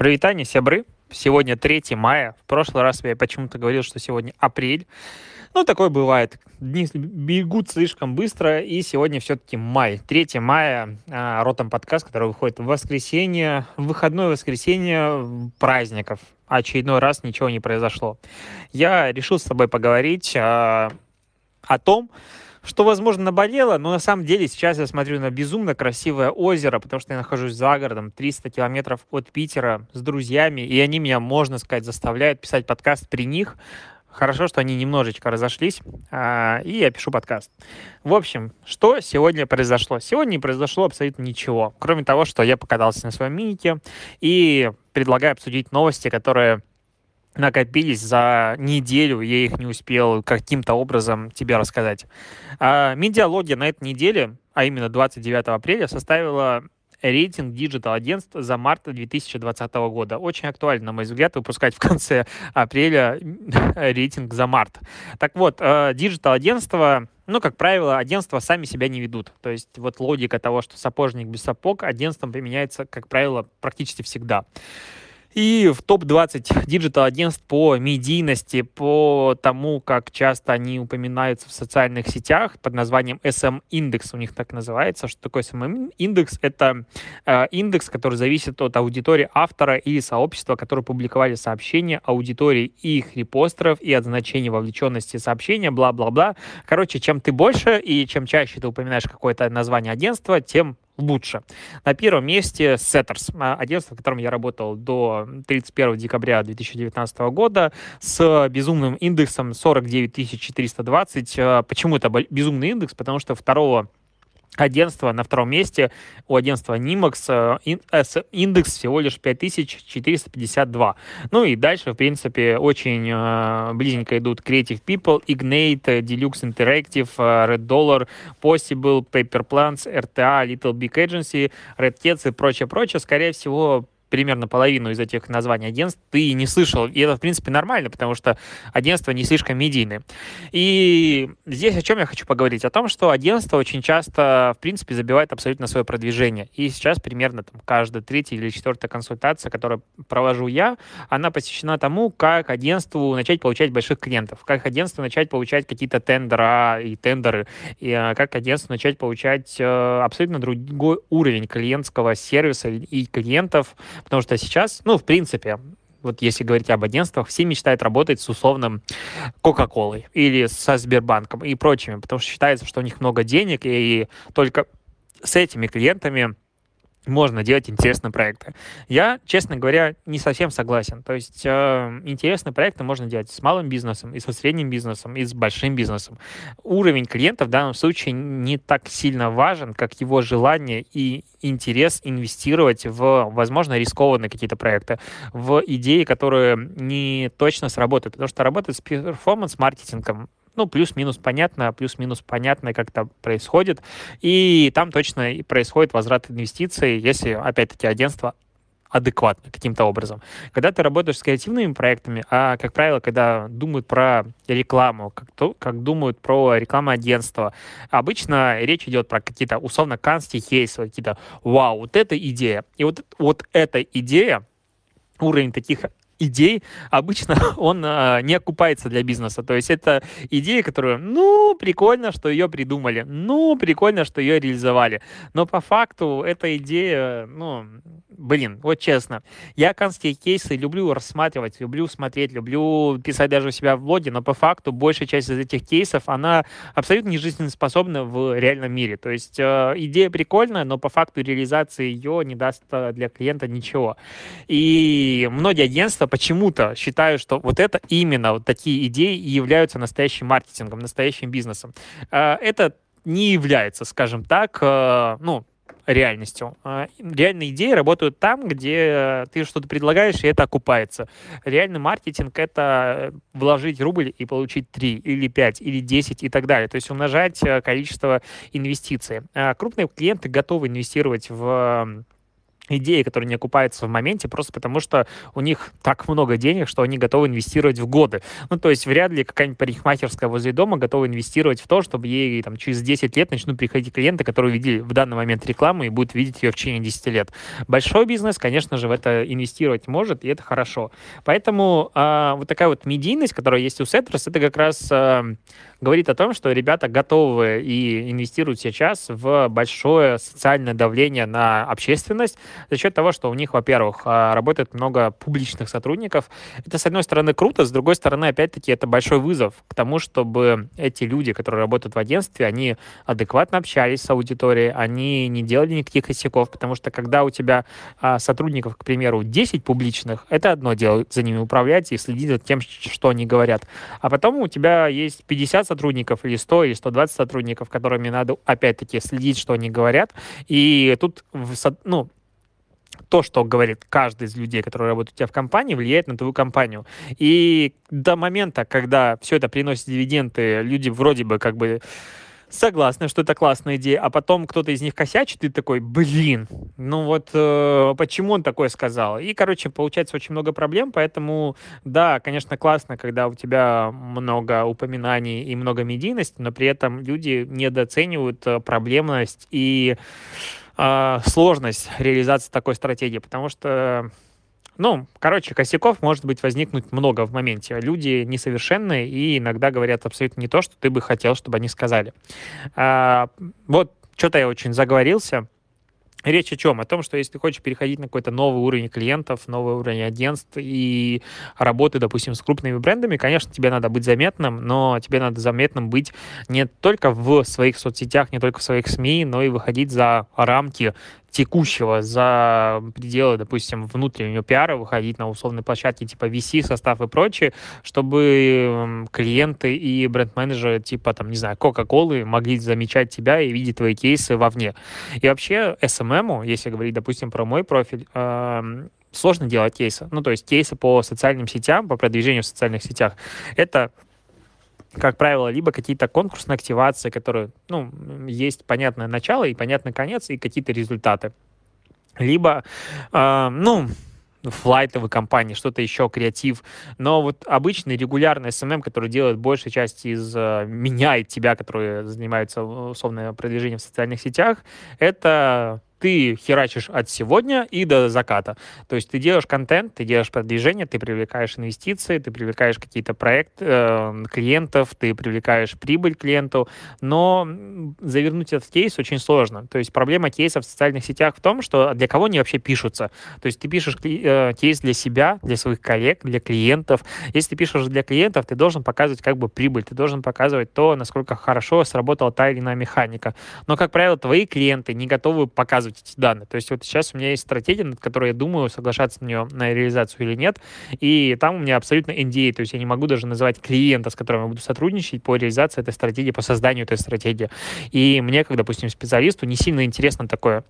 Привитание, сябры. Сегодня 3 мая. В прошлый раз я почему-то говорил, что сегодня апрель. Ну, такое бывает. Дни бегут слишком быстро, и сегодня все-таки май. 3 мая, а, Ротом подкаст, который выходит в воскресенье, в выходное воскресенье праздников. Очередной раз ничего не произошло. Я решил с тобой поговорить а, о том, что, возможно, наболело, но на самом деле сейчас я смотрю на безумно красивое озеро, потому что я нахожусь за городом, 300 километров от Питера с друзьями, и они меня, можно сказать, заставляют писать подкаст при них. Хорошо, что они немножечко разошлись, а, и я пишу подкаст. В общем, что сегодня произошло? Сегодня не произошло абсолютно ничего, кроме того, что я покатался на своем минике, и предлагаю обсудить новости, которые накопились за неделю, я их не успел каким-то образом тебе рассказать. А, медиалогия на этой неделе, а именно 29 апреля, составила рейтинг Digital агентств за март 2020 года. Очень актуально, на мой взгляд, выпускать в конце апреля рейтинг за март. Так вот, Digital агентства ну, как правило, агентства сами себя не ведут. То есть вот логика того, что сапожник без сапог, агентством применяется, как правило, практически всегда. И в топ-20 digital-агентств по медийности, по тому, как часто они упоминаются в социальных сетях под названием SM-индекс, у них так называется. Что такое SM-индекс? Это э, индекс, который зависит от аудитории автора или сообщества, которые публиковали сообщения, аудитории их репостеров, и от значения вовлеченности сообщения, бла-бла-бла. Короче, чем ты больше и чем чаще ты упоминаешь какое-то название агентства, тем лучше. На первом месте Setters, а, агентство, в котором я работал до 31 декабря 2019 года, с безумным индексом 49 420. А, почему это безумный индекс? Потому что второго агентство на втором месте, у агентства Nimax э, индекс всего лишь 5452. Ну и дальше, в принципе, очень э, близенько идут Creative People, Ignite, Deluxe Interactive, э, Red Dollar, Possible, Paper Plans, RTA, Little Big Agency, Red Cats и прочее-прочее. Скорее всего, примерно половину из этих названий агентств ты не слышал. И это, в принципе, нормально, потому что агентства не слишком медийны. И здесь о чем я хочу поговорить? О том, что агентство очень часто, в принципе, забивает абсолютно свое продвижение. И сейчас примерно там, каждая третья или четвертая консультация, которую провожу я, она посвящена тому, как агентству начать получать больших клиентов, как агентству начать получать какие-то тендера и тендеры, и э, как агентству начать получать э, абсолютно другой уровень клиентского сервиса и клиентов, Потому что сейчас, ну, в принципе, вот если говорить об агентствах, все мечтают работать с условным Кока-Колой или со Сбербанком и прочими, потому что считается, что у них много денег, и только с этими клиентами можно делать интересные проекты. Я, честно говоря, не совсем согласен. То есть э, интересные проекты можно делать с малым бизнесом, и со средним бизнесом, и с большим бизнесом. Уровень клиента в данном случае не так сильно важен, как его желание и интерес инвестировать в, возможно, рискованные какие-то проекты, в идеи, которые не точно сработают. Потому что работать с перформанс-маркетингом ну, плюс-минус понятно, плюс-минус понятно, как это происходит. И там точно происходит возврат инвестиций, если, опять-таки, агентство адекватно каким-то образом. Когда ты работаешь с креативными проектами, а, как правило, когда думают про рекламу, как, то, как думают про рекламное агентство, обычно речь идет про какие-то условно канские кейсы, какие-то «Вау, вот эта идея!» И вот, вот эта идея, уровень таких идей обычно он а, не окупается для бизнеса. То есть это идея, которую, ну, прикольно, что ее придумали, ну, прикольно, что ее реализовали. Но по факту эта идея, ну, блин, вот честно, я канские кейсы люблю рассматривать, люблю смотреть, люблю писать даже у себя в блоге, но по факту большая часть из этих кейсов, она абсолютно не жизнеспособна в реальном мире. То есть э, идея прикольная, но по факту реализации ее не даст э, для клиента ничего. И многие агентства почему-то считают, что вот это именно вот такие идеи и являются настоящим маркетингом, настоящим бизнесом. Э, это не является, скажем так, э, ну, реальностью. А, реальные идеи работают там, где ты что-то предлагаешь, и это окупается. Реальный маркетинг — это вложить рубль и получить 3 или 5 или 10 и так далее. То есть умножать э, количество инвестиций. Крупные клиенты готовы инвестировать в идеи, которые не окупаются в моменте, просто потому что у них так много денег, что они готовы инвестировать в годы. Ну, то есть вряд ли какая-нибудь парикмахерская возле дома готова инвестировать в то, чтобы ей там через 10 лет начнут приходить клиенты, которые видели в данный момент рекламу и будут видеть ее в течение 10 лет. Большой бизнес, конечно же, в это инвестировать может, и это хорошо. Поэтому э, вот такая вот медийность, которая есть у Сеттерс, это как раз э, говорит о том, что ребята готовы и инвестируют сейчас в большое социальное давление на общественность за счет того, что у них, во-первых, а, работает много публичных сотрудников. Это, с одной стороны, круто, с другой стороны, опять-таки, это большой вызов к тому, чтобы эти люди, которые работают в агентстве, они адекватно общались с аудиторией, они не делали никаких косяков, потому что когда у тебя а, сотрудников, к примеру, 10 публичных, это одно дело за ними управлять и следить за тем, что они говорят. А потом у тебя есть 50 сотрудников или 100 или 120 сотрудников, которыми надо опять-таки следить, что они говорят. И тут ну, то, что говорит каждый из людей, которые работают у тебя в компании, влияет на твою компанию. И до момента, когда все это приносит дивиденды, люди вроде бы как бы согласны, что это классная идея, а потом кто-то из них косячит, и такой, блин, ну вот э, почему он такое сказал? И, короче, получается очень много проблем, поэтому, да, конечно, классно, когда у тебя много упоминаний и много медийности, но при этом люди недооценивают э, проблемность и э, сложность реализации такой стратегии, потому что ну, короче, косяков может быть возникнуть много в моменте. Люди несовершенные и иногда говорят абсолютно не то, что ты бы хотел, чтобы они сказали. А, вот, что-то я очень заговорился. Речь о чем? О том, что если ты хочешь переходить на какой-то новый уровень клиентов, новый уровень агентств и работы, допустим, с крупными брендами, конечно, тебе надо быть заметным, но тебе надо заметным быть не только в своих соцсетях, не только в своих СМИ, но и выходить за рамки текущего за пределы, допустим, внутреннего пиара, выходить на условные площадки типа VC, состав и прочее, чтобы клиенты и бренд-менеджеры типа, там, не знаю, Coca-Cola могли замечать тебя и видеть твои кейсы вовне. И вообще SMM, если говорить, допустим, про мой профиль, сложно делать кейсы. Ну, то есть кейсы по социальным сетям, по продвижению в социальных сетях. Это как правило, либо какие-то конкурсные активации, которые, ну, есть понятное начало и понятный конец, и какие-то результаты. Либо, э, ну, флайтовые компании, что-то еще, креатив. Но вот обычный регулярный SMM, который делает большая часть из э, меня и тебя, которые занимаются условно продвижением в социальных сетях, это ты херачишь от сегодня и до заката. То есть ты делаешь контент, ты делаешь продвижение, ты привлекаешь инвестиции, ты привлекаешь какие-то проекты, э, клиентов, ты привлекаешь прибыль клиенту, но завернуть этот кейс очень сложно. То есть проблема кейсов в социальных сетях в том, что для кого они вообще пишутся. То есть ты пишешь э, кейс для себя, для своих коллег, для клиентов. Если ты пишешь для клиентов, ты должен показывать как бы прибыль, ты должен показывать то, насколько хорошо сработала та или иная механика. Но, как правило, твои клиенты не готовы показывать использовать эти данные. То есть вот сейчас у меня есть стратегия, над которой я думаю, соглашаться на нее на реализацию или нет. И там у меня абсолютно NDA, то есть я не могу даже называть клиента, с которым я буду сотрудничать по реализации этой стратегии, по созданию этой стратегии. И мне, как, допустим, специалисту, не сильно интересно такое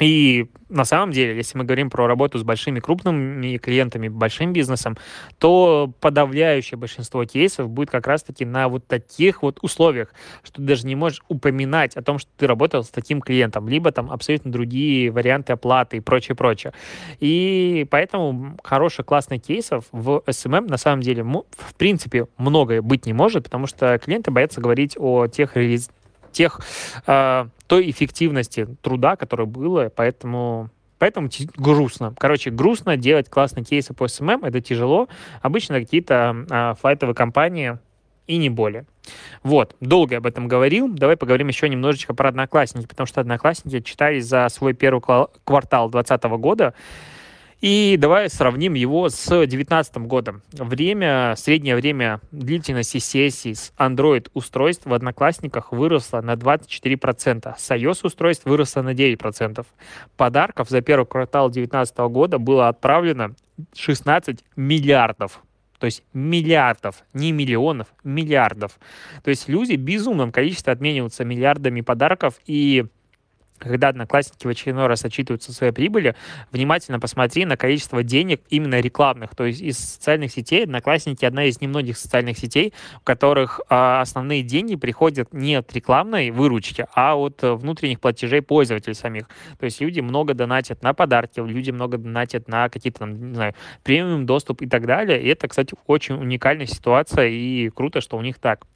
и на самом деле, если мы говорим про работу с большими крупными клиентами, большим бизнесом, то подавляющее большинство кейсов будет как раз-таки на вот таких вот условиях, что ты даже не можешь упоминать о том, что ты работал с таким клиентом, либо там абсолютно другие варианты оплаты и прочее, прочее. И поэтому хороших, классных кейсов в SMM на самом деле в принципе многое быть не может, потому что клиенты боятся говорить о тех тех, э, той эффективности труда, которая была, поэтому Поэтому грустно. Короче, грустно делать классные кейсы по SMM, это тяжело. Обычно какие-то э, флайтовые компании и не более. Вот, долго об этом говорил. Давай поговорим еще немножечко про одноклассники, потому что одноклассники читались за свой первый квартал 2020 года. И давай сравним его с 2019 годом. Время, среднее время длительности сессий с Android-устройств в Одноклассниках выросло на 24%, с iOS-устройств выросло на 9%. Подарков за первый квартал 2019 года было отправлено 16 миллиардов. То есть миллиардов, не миллионов, миллиардов. То есть люди в безумном количестве обмениваются миллиардами подарков, и когда одноклассники в очередной раз отчитываются своей прибыли, внимательно посмотри на количество денег именно рекламных. То есть из социальных сетей одноклассники одна из немногих социальных сетей, в которых а, основные деньги приходят не от рекламной выручки, а от внутренних платежей пользователей самих. То есть люди много донатят на подарки, люди много донатят на какие-то, там, не знаю, премиум доступ и так далее. И это, кстати, очень уникальная ситуация и круто, что у них так.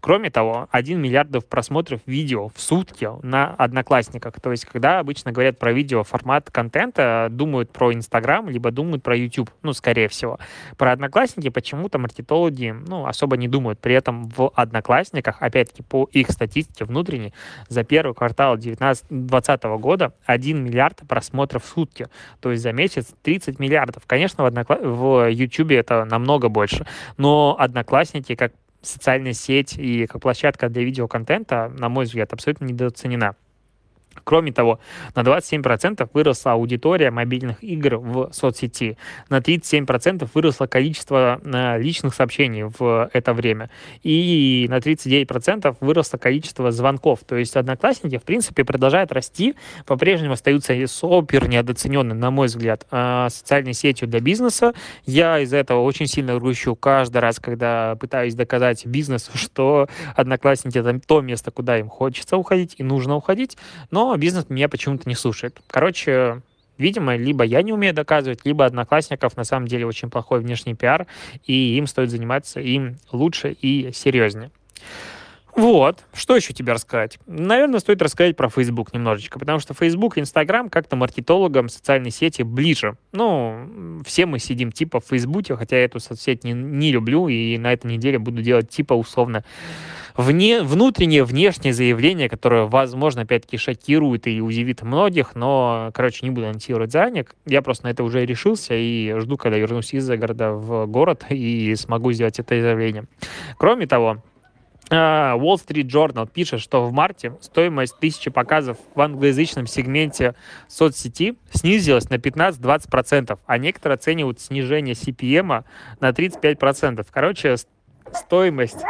Кроме того, 1 миллиардов просмотров видео в сутки на одноклассниках то есть, когда обычно говорят про видео формат контента, думают про Инстаграм, либо думают про YouTube, ну, скорее всего. Про Одноклассники почему-то маркетологи, ну, особо не думают. При этом в Одноклассниках, опять-таки, по их статистике внутренней, за первый квартал 2020 года 1 миллиард просмотров в сутки. То есть за месяц 30 миллиардов. Конечно, в, Однокла... в YouTube это намного больше, но Одноклассники как социальная сеть и как площадка для видеоконтента, на мой взгляд, абсолютно недооценена. Кроме того, на 27% выросла аудитория мобильных игр в соцсети, на 37% выросло количество э, личных сообщений в это время, и на 39% выросло количество звонков. То есть одноклассники, в принципе, продолжают расти, по-прежнему остаются супер недооцененным, на мой взгляд, э, социальной сетью для бизнеса. Я из-за этого очень сильно грущу каждый раз, когда пытаюсь доказать бизнесу, что одноклассники это то место, куда им хочется уходить и нужно уходить, но но бизнес меня почему-то не слушает. Короче, видимо, либо я не умею доказывать, либо одноклассников на самом деле очень плохой внешний пиар, и им стоит заниматься им лучше и серьезнее. Вот. Что еще тебе рассказать? Наверное, стоит рассказать про Facebook немножечко, потому что Facebook и Instagram как-то маркетологам социальной сети ближе. Ну, все мы сидим типа в Фейсбуке, хотя я эту соцсеть не, не люблю, и на этой неделе буду делать типа условно вне, внутреннее, внешнее заявление, которое, возможно, опять-таки шокирует и удивит многих, но, короче, не буду анонсировать заранее. Я просто на это уже решился и жду, когда вернусь из-за города в город и смогу сделать это заявление. Кроме того, Wall Street Journal пишет, что в марте стоимость тысячи показов в англоязычном сегменте соцсети снизилась на 15-20%, а некоторые оценивают снижение CPM на 35%. Короче, стоимость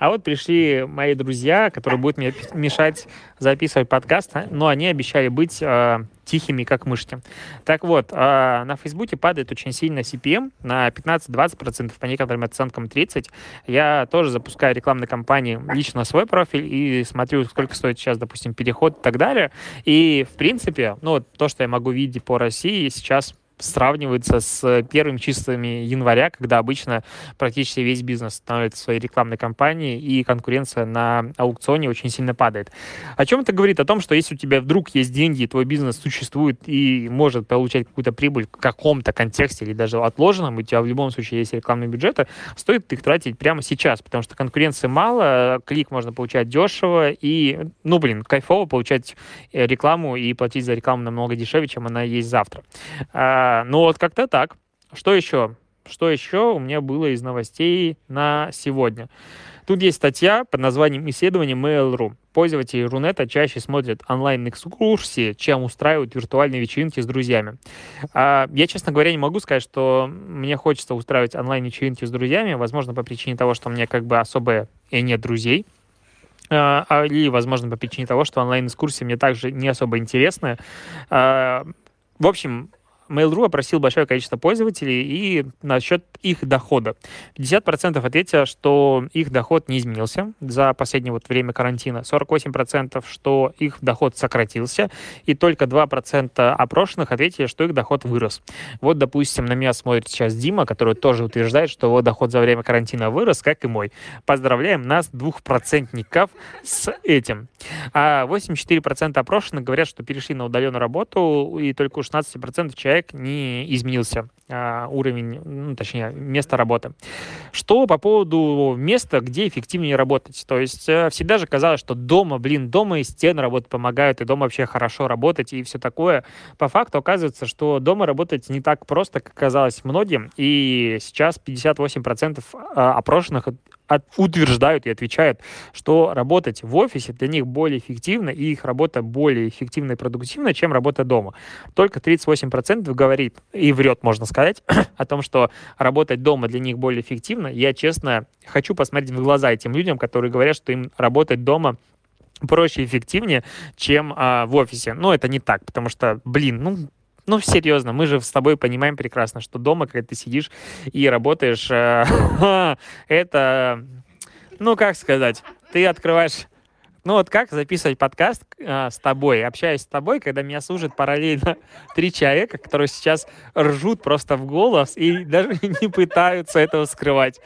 а вот пришли мои друзья, которые будут мне мешать записывать подкаст, а, но они обещали быть тихими, как мышки. Так вот, э, на Фейсбуке падает очень сильно CPM на 15-20%, по некоторым оценкам 30%. Я тоже запускаю рекламные кампании лично на свой профиль и смотрю, сколько стоит сейчас, допустим, переход и так далее. И, в принципе, ну, то, что я могу видеть по России, сейчас сравнивается с первыми числами января, когда обычно практически весь бизнес становится своей рекламной кампанией, и конкуренция на аукционе очень сильно падает. О чем это говорит? О том, что если у тебя вдруг есть деньги, твой бизнес существует и может получать какую-то прибыль в каком-то контексте или даже отложенном, у тебя в любом случае есть рекламные бюджеты, стоит их тратить прямо сейчас, потому что конкуренции мало, клик можно получать дешево, и, ну, блин, кайфово получать э, рекламу и платить за рекламу намного дешевле, чем она есть завтра. А, ну вот как-то так. Что еще? Что еще у меня было из новостей на сегодня? Тут есть статья под названием «Исследование Mail.ru». Пользователи Рунета чаще смотрят онлайн-экскурсии, чем устраивают виртуальные вечеринки с друзьями. А, я, честно говоря, не могу сказать, что мне хочется устраивать онлайн-вечеринки с друзьями, возможно, по причине того, что у меня как бы особо и нет друзей, а, а, или, возможно, по причине того, что онлайн-экскурсии мне также не особо интересны. А, в общем, Mail.ru опросил большое количество пользователей и насчет их дохода. 50% ответили, что их доход не изменился за последнее вот время карантина. 48% что их доход сократился. И только 2% опрошенных ответили, что их доход вырос. Вот, допустим, на меня смотрит сейчас Дима, который тоже утверждает, что его доход за время карантина вырос, как и мой. Поздравляем нас, двухпроцентников, с этим. А 84% опрошенных говорят, что перешли на удаленную работу, и только у 16% человек человек не изменился уровень, ну, точнее, место работы. Что по поводу места, где эффективнее работать? То есть э, всегда же казалось, что дома, блин, дома и стены работать помогают, и дома вообще хорошо работать, и все такое. По факту оказывается, что дома работать не так просто, как казалось многим, и сейчас 58% а, опрошенных утверждают и отвечают, что работать в офисе для них более эффективно, и их работа более эффективна и продуктивна, чем работа дома. Только 38% говорит и врет, можно сказать, о том, что работать дома для них более эффективно. Я, честно, хочу посмотреть в глаза этим людям, которые говорят, что им работать дома проще и эффективнее, чем а, в офисе. Но это не так, потому что, блин, ну, ну, серьезно, мы же с тобой понимаем прекрасно, что дома, когда ты сидишь и работаешь, э, это, ну, как сказать, ты открываешь ну вот как записывать подкаст э, с тобой, общаясь с тобой, когда меня служат параллельно три человека, которые сейчас ржут просто в голос и даже не пытаются этого скрывать.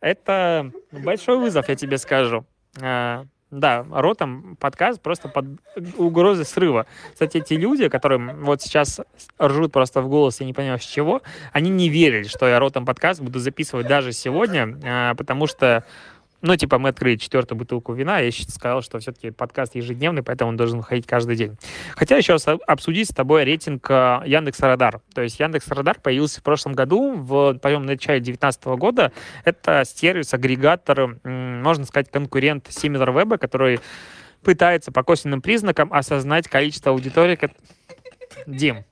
Это большой вызов, я тебе скажу. Э, да, ротом подкаст просто под угрозой срыва. Кстати, эти люди, которые вот сейчас ржут просто в голос, я не понимаю с чего, они не верили, что я ротом подкаст буду записывать даже сегодня, э, потому что ну, типа, мы открыли четвертую бутылку вина, я сказал, что все-таки подкаст ежедневный, поэтому он должен выходить каждый день. Хотя еще раз обсудить с тобой рейтинг э, Яндекс Радар. То есть Яндекс Радар появился в прошлом году, в, по-моему, начале 2019 года. Это сервис, агрегатор, можно сказать, конкурент SimilarWeb, который пытается по косвенным признакам осознать количество аудитории. Дим,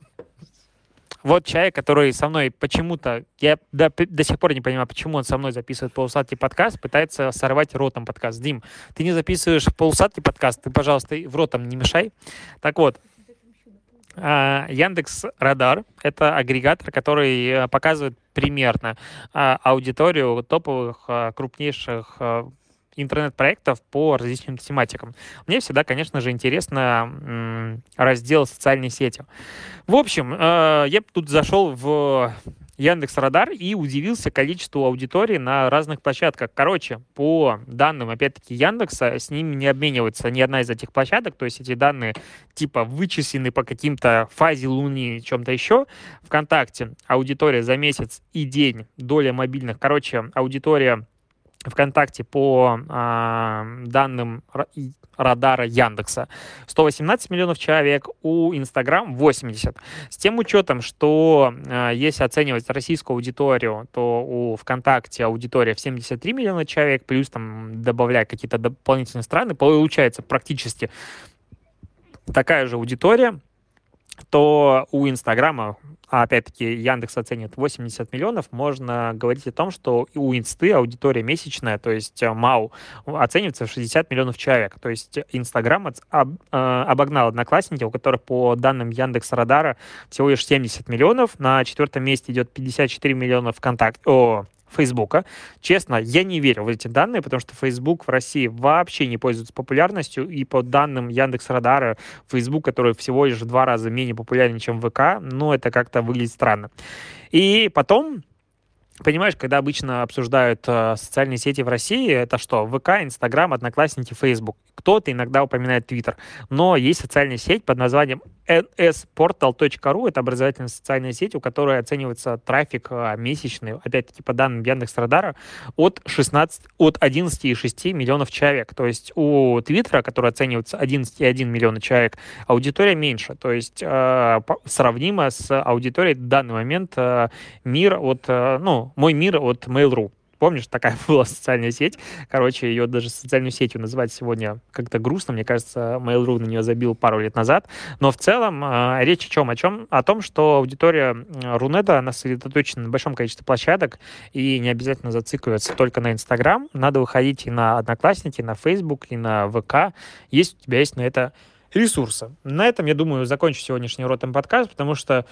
вот человек, который со мной почему-то, я до, до сих пор не понимаю, почему он со мной записывает полусладкий подкаст, пытается сорвать ротом подкаст. Дим, ты не записываешь полусладкий подкаст, ты, пожалуйста, в ротом не мешай. Так вот, а, Яндекс Радар — это агрегатор, который э, показывает примерно а, аудиторию топовых а, крупнейших интернет-проектов по различным тематикам. Мне всегда, конечно же, интересно раздел социальные сети. В общем, э, я тут зашел в Яндекс Радар и удивился количеству аудитории на разных площадках. Короче, по данным, опять-таки, Яндекса, с ними не обменивается ни одна из этих площадок, то есть эти данные типа вычислены по каким-то фазе Луны, чем-то еще. ВКонтакте аудитория за месяц и день, доля мобильных. Короче, аудитория ВКонтакте по э, данным радара Яндекса 118 миллионов человек, у Инстаграм 80. С тем учетом, что э, если оценивать российскую аудиторию, то у ВКонтакте аудитория в 73 миллиона человек, плюс там добавляя какие-то дополнительные страны, получается практически такая же аудитория, то у Инстаграма а опять-таки Яндекс оценит 80 миллионов, можно говорить о том, что у Инсты аудитория месячная, то есть э, МАУ, оценивается в 60 миллионов человек. То есть Инстаграм э, обогнал Одноклассники, у которых по данным Яндекс Радара всего лишь 70 миллионов. На четвертом месте идет 54 миллиона ВКонтакте, о, Фейсбука. Честно, я не верю в эти данные, потому что Facebook в России вообще не пользуется популярностью, и по данным Яндекс Радара, Facebook, который всего лишь в два раза менее популярен, чем ВК, ну, это как-то выглядит странно. И потом Понимаешь, когда обычно обсуждают э, социальные сети в России, это что? ВК, Инстаграм, Одноклассники, Фейсбук. Кто-то иногда упоминает Твиттер. Но есть социальная сеть под названием nsportal.ru. Это образовательная социальная сеть, у которой оценивается трафик э, месячный, опять-таки по данным Яндекс.Радара, от 16, от 11,6 миллионов человек. То есть у Твиттера, который оценивается 11,1 миллиона человек, аудитория меньше. То есть э, сравнимо с аудиторией в данный момент э, мир от, э, ну, мой мир от Mail.ru. Помнишь, такая была социальная сеть. Короче, ее даже социальной сетью называть сегодня как-то грустно. Мне кажется, Mail.ru на нее забил пару лет назад. Но в целом э, речь о чем? О чем? О том, что аудитория Рунета, она сосредоточена на большом количестве площадок и не обязательно зацикливаться только на Инстаграм. Надо выходить и на Одноклассники, на Facebook, и на ВК. Есть у тебя есть на это ресурсы. На этом, я думаю, закончу сегодняшний Ротом подкаст, потому что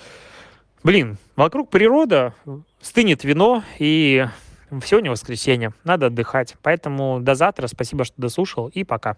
Блин, вокруг природа, стынет вино, и сегодня воскресенье, надо отдыхать. Поэтому до завтра, спасибо, что дослушал, и пока.